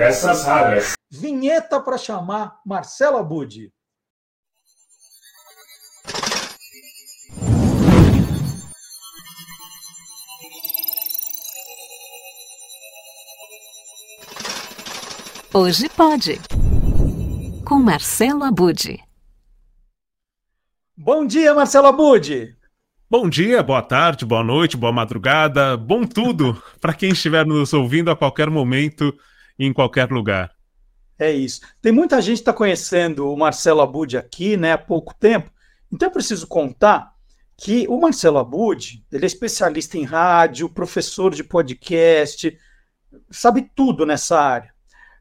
Peças raras. Vinheta para chamar Marcela Budi. Hoje pode. Com Marcelo Abude. Bom dia, Marcelo Abude. Bom dia, boa tarde, boa noite, boa madrugada, bom tudo para quem estiver nos ouvindo a qualquer momento em qualquer lugar. É isso. Tem muita gente que está conhecendo o Marcelo Abude aqui, né, há pouco tempo. Então eu preciso contar que o Marcelo Abude, ele é especialista em rádio, professor de podcast, sabe tudo nessa área.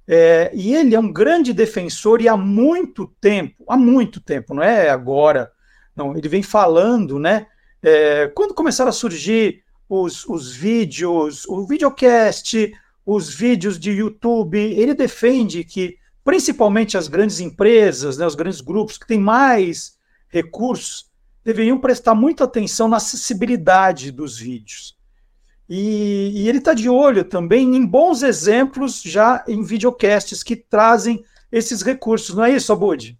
É, e ele é um grande defensor e há muito tempo, há muito tempo, não é agora, não, ele vem falando, né? É, quando começaram a surgir os, os vídeos, o videocast, os vídeos de YouTube, ele defende que principalmente as grandes empresas, né, os grandes grupos que têm mais recursos, deveriam prestar muita atenção na acessibilidade dos vídeos. E, e ele está de olho também em bons exemplos já em videocasts que trazem esses recursos, não é isso, Abud?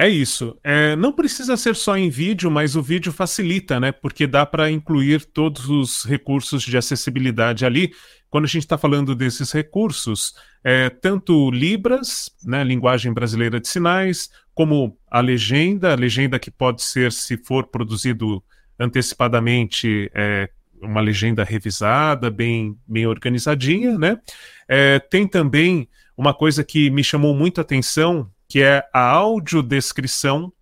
É isso. É, não precisa ser só em vídeo, mas o vídeo facilita, né? Porque dá para incluir todos os recursos de acessibilidade ali. Quando a gente está falando desses recursos, é, tanto Libras, né, linguagem brasileira de sinais, como a legenda, a legenda que pode ser, se for produzido antecipadamente, é, uma legenda revisada, bem, bem organizadinha, né? É, tem também uma coisa que me chamou muito a atenção, que é a audiodescrição.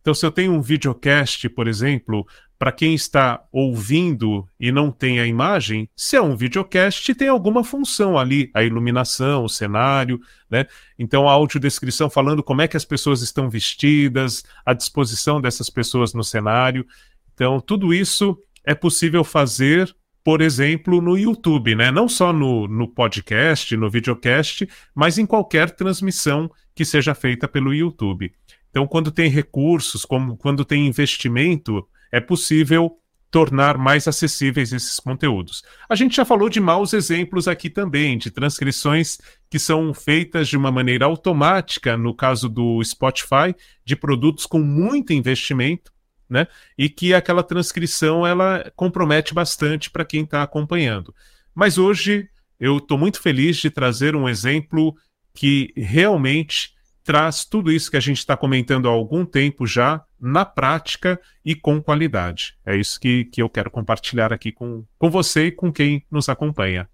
Então, se eu tenho um videocast, por exemplo, para quem está ouvindo e não tem a imagem, se é um videocast, tem alguma função ali, a iluminação, o cenário, né? Então, a audiodescrição falando como é que as pessoas estão vestidas, a disposição dessas pessoas no cenário. Então, tudo isso é possível fazer, por exemplo, no YouTube, né? Não só no, no podcast, no videocast, mas em qualquer transmissão que seja feita pelo YouTube. Então, quando tem recursos, como quando tem investimento, é possível tornar mais acessíveis esses conteúdos. A gente já falou de maus exemplos aqui também, de transcrições que são feitas de uma maneira automática, no caso do Spotify, de produtos com muito investimento, né? E que aquela transcrição ela compromete bastante para quem está acompanhando. Mas hoje eu estou muito feliz de trazer um exemplo que realmente traz tudo isso que a gente está comentando há algum tempo já na prática e com qualidade. É isso que, que eu quero compartilhar aqui com, com você e com quem nos acompanha.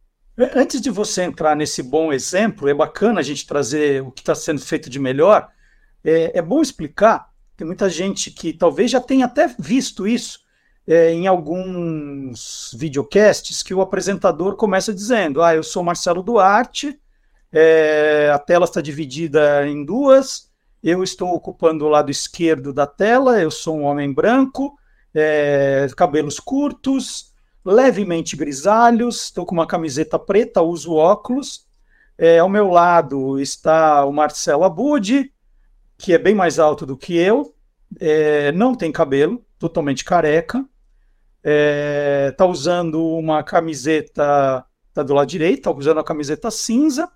Antes de você entrar nesse bom exemplo, é bacana a gente trazer o que está sendo feito de melhor. É, é bom explicar tem muita gente que talvez já tenha até visto isso é, em alguns videocasts que o apresentador começa dizendo: Ah, eu sou Marcelo Duarte, é, a tela está dividida em duas, eu estou ocupando o lado esquerdo da tela, eu sou um homem branco, é, cabelos curtos, levemente grisalhos, estou com uma camiseta preta, uso óculos. É, ao meu lado está o Marcelo Abud, que é bem mais alto do que eu, é, não tem cabelo, totalmente careca, é, tá usando uma camiseta, tá do lado direito, tá usando a camiseta cinza.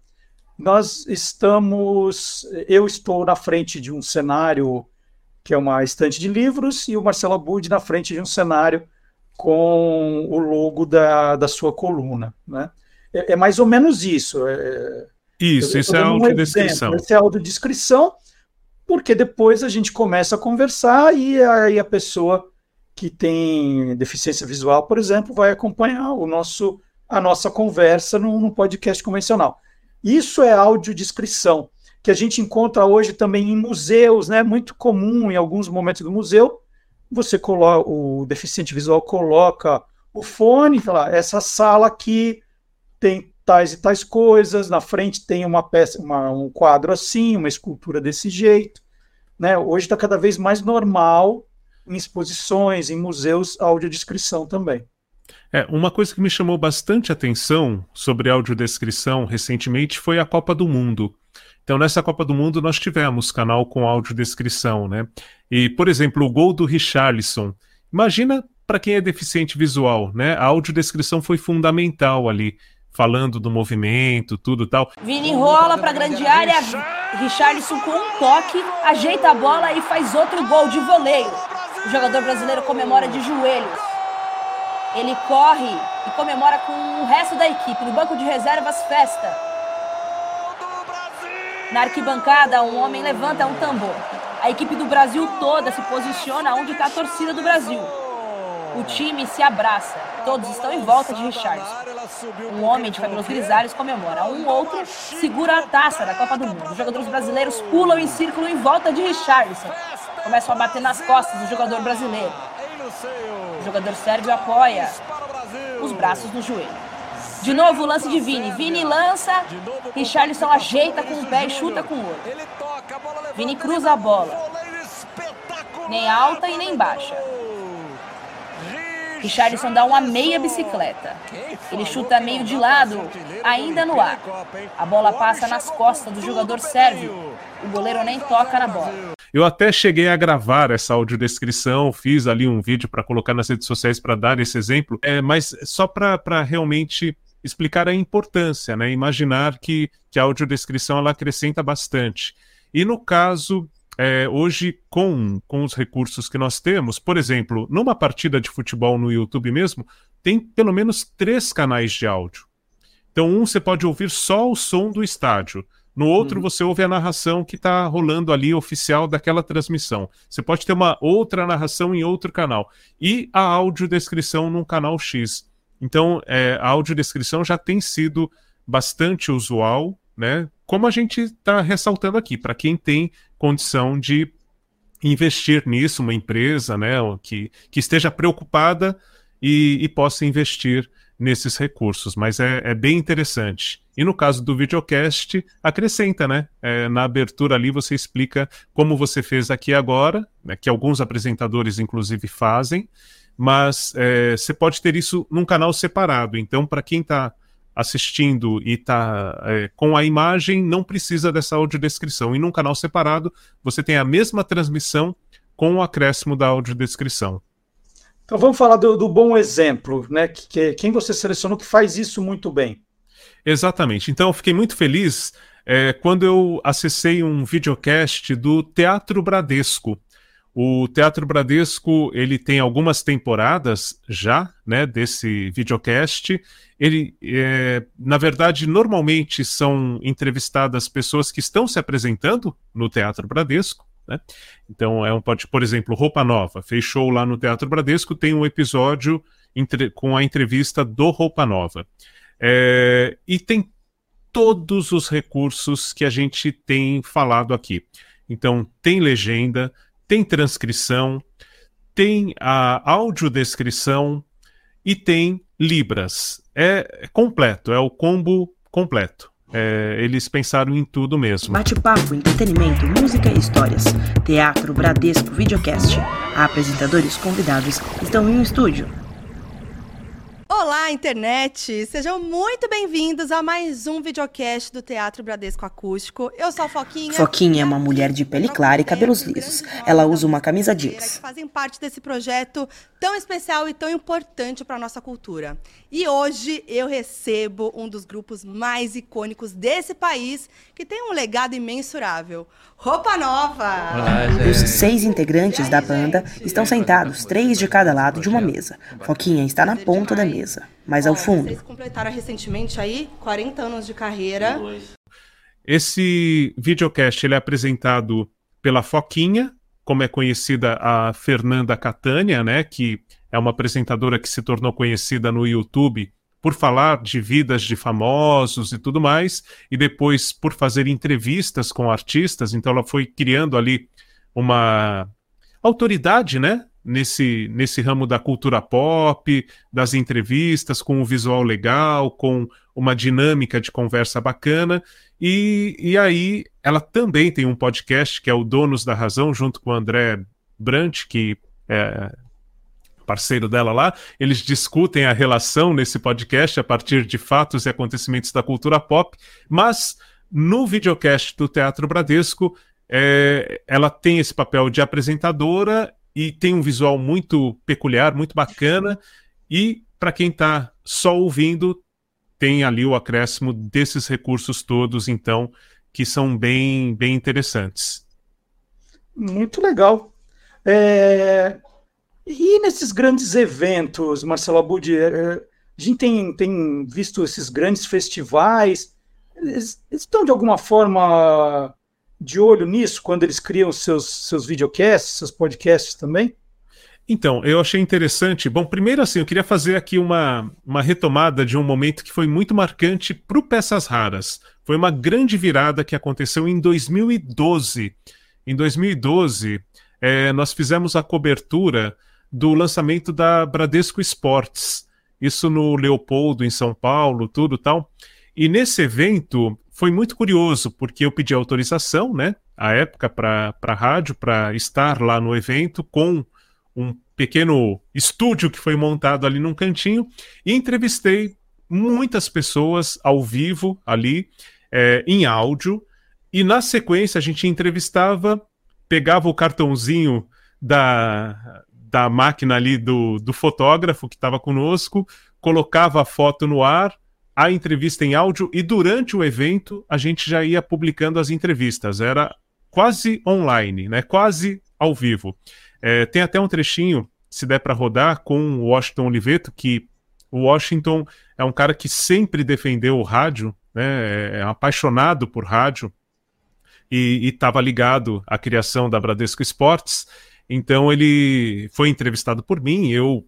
Nós estamos, eu estou na frente de um cenário que é uma estante de livros e o Marcelo Abud na frente de um cenário com o logo da, da sua coluna, né? É, é mais ou menos isso. É, isso, isso é a audiodescrição. Essa é a audiodescrição porque depois a gente começa a conversar e aí a pessoa que tem deficiência visual, por exemplo, vai acompanhar o nosso, a nossa conversa no, no podcast convencional. Isso é audiodescrição, que a gente encontra hoje também em museus, né? Muito comum em alguns momentos do museu. Você coloca, o deficiente visual coloca o fone, fala, essa sala aqui tem tais e tais coisas, na frente tem uma peça, uma, um quadro assim, uma escultura desse jeito. Né? Hoje está cada vez mais normal em exposições, em museus, audiodescrição também. É, uma coisa que me chamou bastante atenção sobre audiodescrição recentemente foi a Copa do Mundo. Então, nessa Copa do Mundo, nós tivemos canal com audiodescrição, né? E, por exemplo, o gol do Richarlison. Imagina para quem é deficiente visual, né? A audiodescrição foi fundamental ali falando do movimento, tudo tal. Vini rola para grande área, Richarlison com um toque, ajeita a bola e faz outro gol de voleio. O jogador brasileiro comemora de joelhos. Ele corre e comemora com o resto da equipe. No banco de reservas, festa. Na arquibancada, um homem levanta um tambor. A equipe do Brasil toda se posiciona onde está a torcida do Brasil. O time se abraça. Todos estão em volta de Richardson. Um homem de cabelos grisalhos comemora. Um outro segura a taça da Copa do Mundo. Os jogadores brasileiros pulam em círculo em volta de Richardson. Começam a bater nas costas do jogador brasileiro. O jogador sérvio apoia os braços no joelho. De novo o lance de Vini. Vini lança, Richarlison ajeita com o pé e chuta com o outro. Vini cruza a bola. Nem alta e nem baixa. Richarlison dá uma meia bicicleta. Ele chuta meio de lado, ainda no ar. A bola passa nas costas do jogador sérvio. O goleiro nem toca na bola. Eu até cheguei a gravar essa audiodescrição, fiz ali um vídeo para colocar nas redes sociais para dar esse exemplo, é, mas só para realmente explicar a importância, né? Imaginar que, que a audiodescrição ela acrescenta bastante. E no caso é, hoje, com, com os recursos que nós temos, por exemplo, numa partida de futebol no YouTube mesmo, tem pelo menos três canais de áudio. Então, um você pode ouvir só o som do estádio. No outro, uhum. você ouve a narração que está rolando ali, oficial daquela transmissão. Você pode ter uma outra narração em outro canal. E a audiodescrição num canal X. Então, é, a audiodescrição já tem sido bastante usual, né? Como a gente está ressaltando aqui, para quem tem condição de investir nisso, uma empresa né, que, que esteja preocupada e, e possa investir nesses recursos, mas é, é, bem interessante. E no caso do videocast, acrescenta, né? É, na abertura ali você explica como você fez aqui agora, né, que alguns apresentadores inclusive fazem, mas é, você pode ter isso num canal separado. Então, para quem está assistindo e está é, com a imagem, não precisa dessa audiodescrição. E num canal separado, você tem a mesma transmissão com o acréscimo da audiodescrição. Então vamos falar do, do bom exemplo, né? Que, que, quem você selecionou que faz isso muito bem. Exatamente. Então eu fiquei muito feliz é, quando eu acessei um videocast do Teatro Bradesco. O Teatro Bradesco ele tem algumas temporadas já, né, desse videocast. Ele, é, na verdade, normalmente são entrevistadas pessoas que estão se apresentando no Teatro Bradesco. Né? Então é um pode, por exemplo, Roupa Nova fechou lá no Teatro Bradesco tem um episódio entre, com a entrevista do Roupa Nova é, e tem todos os recursos que a gente tem falado aqui. Então tem legenda, tem transcrição, tem a audiodescrição e tem Libras. É completo, é o combo completo. É, eles pensaram em tudo mesmo. Bate-papo, entretenimento, música e histórias. Teatro, Bradesco, videocast. Apresentadores convidados estão em um estúdio Olá, internet! Sejam muito bem-vindos a mais um videocast do Teatro Bradesco Acústico. Eu sou a Foquinha. Foquinha é uma mulher de pele clara e cabelos lisos. Ela usa uma camisa jeans. Que fazem parte desse projeto tão especial e tão importante para nossa cultura. E hoje eu recebo um dos grupos mais icônicos desse país, que tem um legado imensurável. Roupa Nova! Olá, Os seis integrantes da banda estão sentados, três de cada lado de uma mesa. Foquinha está na ponta da mesa, mas ao fundo. Vocês completaram recentemente aí 40 anos de carreira. Esse videocast ele é apresentado pela Foquinha, como é conhecida a Fernanda Catânia, né, que é uma apresentadora que se tornou conhecida no YouTube por falar de vidas de famosos e tudo mais, e depois por fazer entrevistas com artistas, então ela foi criando ali uma autoridade, né? Nesse, nesse ramo da cultura pop, das entrevistas, com um visual legal, com uma dinâmica de conversa bacana. E, e aí ela também tem um podcast que é o Donos da Razão, junto com o André Brant, que é, parceiro dela lá, eles discutem a relação nesse podcast a partir de fatos e acontecimentos da cultura pop, mas no videocast do Teatro Bradesco, é, ela tem esse papel de apresentadora e tem um visual muito peculiar, muito bacana, e para quem está só ouvindo, tem ali o acréscimo desses recursos todos, então, que são bem, bem interessantes. Muito legal. É... E nesses grandes eventos, Marcelo Abud, é, a gente tem, tem visto esses grandes festivais, eles, eles estão de alguma forma de olho nisso quando eles criam seus, seus videocasts, seus podcasts também? Então, eu achei interessante. Bom, primeiro assim, eu queria fazer aqui uma, uma retomada de um momento que foi muito marcante para o Peças Raras. Foi uma grande virada que aconteceu em 2012. Em 2012, é, nós fizemos a cobertura do lançamento da Bradesco Esportes. Isso no Leopoldo, em São Paulo, tudo tal. E nesse evento foi muito curioso, porque eu pedi autorização, né, à época, para a rádio, para estar lá no evento com um pequeno estúdio que foi montado ali num cantinho e entrevistei muitas pessoas ao vivo ali, é, em áudio, e na sequência a gente entrevistava, pegava o cartãozinho da, da máquina ali do, do fotógrafo que estava conosco, colocava a foto no ar, a entrevista em áudio, e durante o evento a gente já ia publicando as entrevistas. Era quase online, né? quase ao vivo. É, tem até um trechinho, se der para rodar, com o Washington Oliveto, que o Washington é um cara que sempre defendeu o rádio, né, é, é apaixonado por rádio e estava ligado à criação da Bradesco Esportes. Então ele foi entrevistado por mim. Eu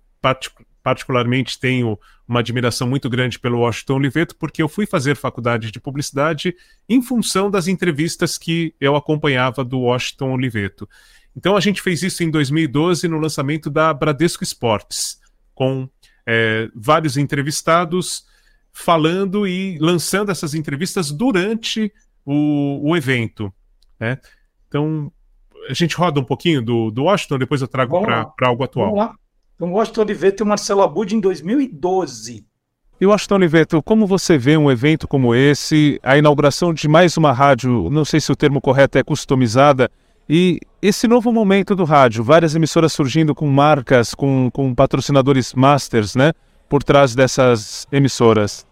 particularmente tenho uma admiração muito grande pelo Washington Oliveto, porque eu fui fazer faculdade de publicidade em função das entrevistas que eu acompanhava do Washington Oliveto. Então a gente fez isso em 2012 no lançamento da Bradesco Esportes, com é, vários entrevistados falando e lançando essas entrevistas durante o, o evento. Né? Então a gente roda um pouquinho do, do Washington, depois eu trago para algo atual. Vamos lá. Então, Washington Oliveto e o Marcelo Abud em 2012. E Washington Oliveto, como você vê um evento como esse, a inauguração de mais uma rádio, não sei se o termo correto é customizada, e esse novo momento do rádio, várias emissoras surgindo com marcas, com, com patrocinadores masters, né? Por trás dessas emissoras.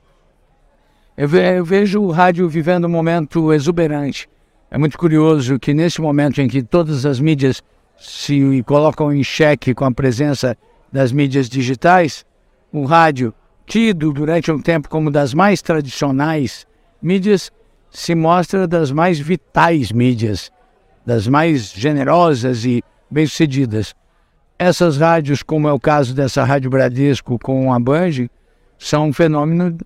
Eu, ve eu vejo o rádio vivendo um momento exuberante. É muito curioso que nesse momento em que todas as mídias se colocam em xeque com a presença das mídias digitais, o rádio, tido durante um tempo como das mais tradicionais mídias, se mostra das mais vitais mídias das mais generosas e bem-sucedidas. Essas rádios, como é o caso dessa Rádio Bradesco com a Band, são um fenômeno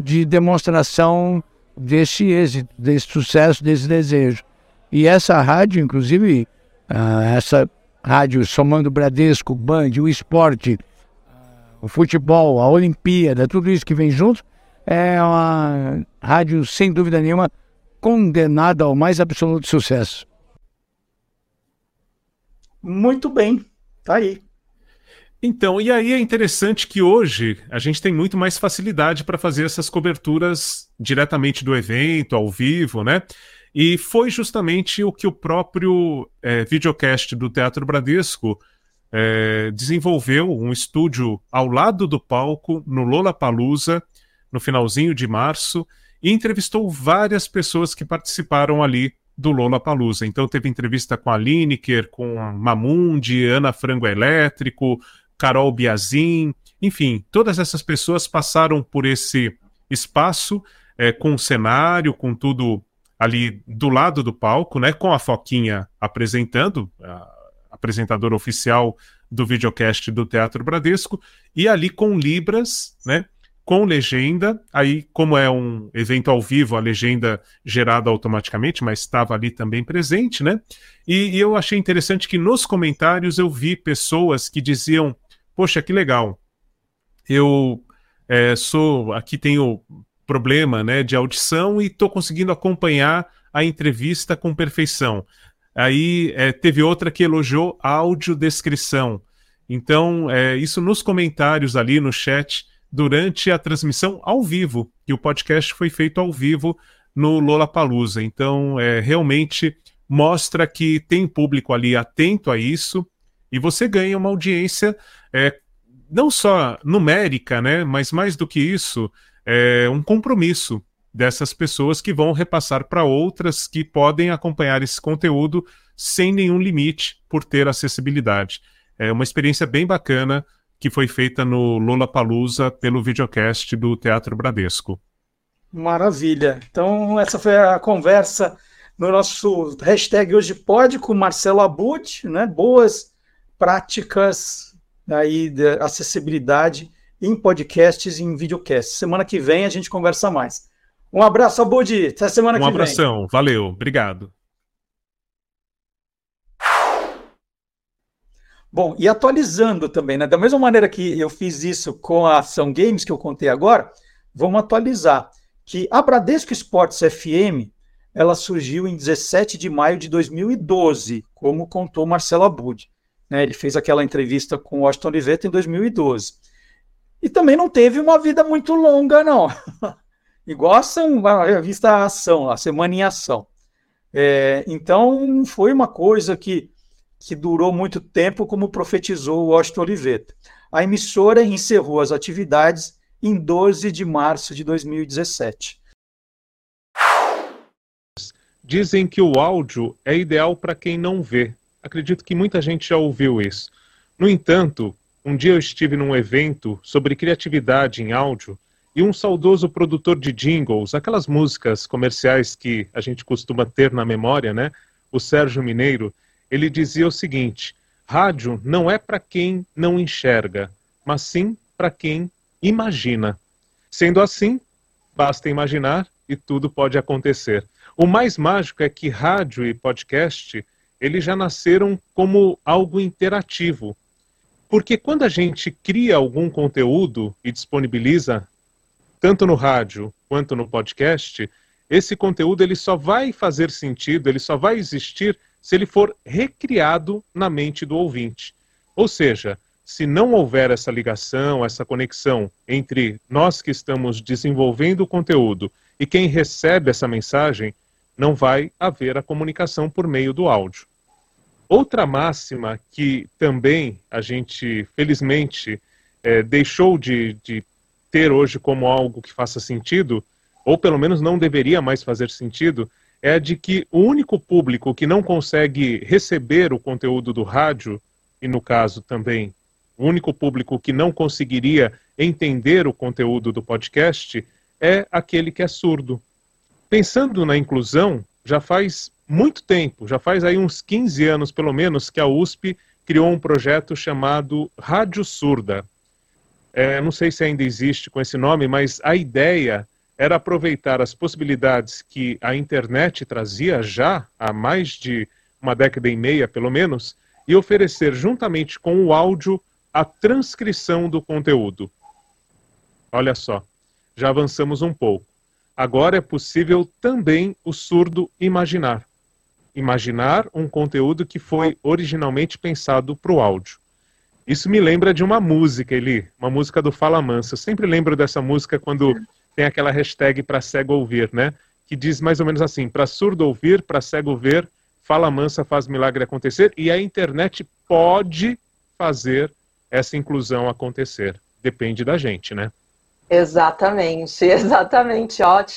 de demonstração desse êxito, desse sucesso, desse desejo. E essa rádio, inclusive, uh, essa rádio somando Bradesco, Band, o esporte, o futebol, a Olimpíada, tudo isso que vem junto, é uma rádio, sem dúvida nenhuma, condenada ao mais absoluto sucesso. Muito bem, tá aí. Então, e aí é interessante que hoje a gente tem muito mais facilidade para fazer essas coberturas diretamente do evento, ao vivo, né? E foi justamente o que o próprio é, videocast do Teatro Bradesco é, desenvolveu, um estúdio ao lado do palco, no Lola Palusa, no finalzinho de março, e entrevistou várias pessoas que participaram ali do Lola Palusa. Então teve entrevista com a Lineker, com Mamundi, Ana Frango Elétrico, Carol Biazin, enfim, todas essas pessoas passaram por esse espaço é, com o cenário, com tudo ali do lado do palco, né, com a Foquinha apresentando, a apresentadora oficial do videocast do Teatro Bradesco, e ali com Libras, né, com legenda. Aí, como é um evento ao vivo, a legenda gerada automaticamente, mas estava ali também presente, né? E, e, eu achei interessante que nos comentários eu vi pessoas que diziam: Poxa, que legal. Eu é, sou. Aqui tenho problema né, de audição e estou conseguindo acompanhar a entrevista com perfeição. Aí é, teve outra que elogiou a audiodescrição. Então, é, isso nos comentários ali no chat durante a transmissão ao vivo, e o podcast foi feito ao vivo no Lollapalooza. Então, é, realmente mostra que tem público ali atento a isso, e você ganha uma audiência é, não só numérica, né, mas mais do que isso, é, um compromisso dessas pessoas que vão repassar para outras que podem acompanhar esse conteúdo sem nenhum limite por ter acessibilidade. É uma experiência bem bacana que foi feita no Lola Palusa pelo videocast do Teatro Bradesco. Maravilha. Então, essa foi a conversa no nosso hashtag hoje pode com Marcelo Abud, né? Boas práticas aí de acessibilidade em podcasts e em videocasts. Semana que vem a gente conversa mais. Um abraço, Abud. Até semana um que vem. Um abração. Valeu. Obrigado. Bom, e atualizando também, né? Da mesma maneira que eu fiz isso com a Ação Games que eu contei agora, vamos atualizar que a Bradesco Esportes FM ela surgiu em 17 de maio de 2012, como contou Marcelo Abud. Né? Ele fez aquela entrevista com o Washington Oliveto em 2012. E também não teve uma vida muito longa, não. Igual a ação, a vista a ação, a semana em ação. É, então, foi uma coisa que, que durou muito tempo, como profetizou o Washington Oliveto. A emissora encerrou as atividades em 12 de março de 2017. Dizem que o áudio é ideal para quem não vê. Acredito que muita gente já ouviu isso. No entanto, um dia eu estive num evento sobre criatividade em áudio e um saudoso produtor de jingles, aquelas músicas comerciais que a gente costuma ter na memória, né? O Sérgio Mineiro, ele dizia o seguinte: rádio não é para quem não enxerga, mas sim para quem imagina. Sendo assim, basta imaginar e tudo pode acontecer. O mais mágico é que rádio e podcast, eles já nasceram como algo interativo. Porque quando a gente cria algum conteúdo e disponibiliza, tanto no rádio quanto no podcast, esse conteúdo ele só vai fazer sentido, ele só vai existir se ele for recriado na mente do ouvinte. Ou seja, se não houver essa ligação, essa conexão entre nós que estamos desenvolvendo o conteúdo e quem recebe essa mensagem, não vai haver a comunicação por meio do áudio. Outra máxima que também a gente, felizmente, é, deixou de, de ter hoje como algo que faça sentido, ou pelo menos não deveria mais fazer sentido, é a de que o único público que não consegue receber o conteúdo do rádio, e no caso também o único público que não conseguiria entender o conteúdo do podcast, é aquele que é surdo. Pensando na inclusão, já faz muito tempo, já faz aí uns 15 anos pelo menos, que a USP criou um projeto chamado Rádio Surda. É, não sei se ainda existe com esse nome, mas a ideia era aproveitar as possibilidades que a internet trazia já há mais de uma década e meia, pelo menos, e oferecer juntamente com o áudio a transcrição do conteúdo. Olha só, já avançamos um pouco. Agora é possível também o surdo imaginar. Imaginar um conteúdo que foi originalmente pensado para o áudio. Isso me lembra de uma música, Eli, uma música do Fala Mansa. Eu sempre lembro dessa música quando tem aquela hashtag para cego ouvir, né? Que diz mais ou menos assim: para surdo ouvir, para cego ver, Fala Mansa faz milagre acontecer. E a internet pode fazer essa inclusão acontecer. Depende da gente, né? Exatamente, exatamente, ótimo.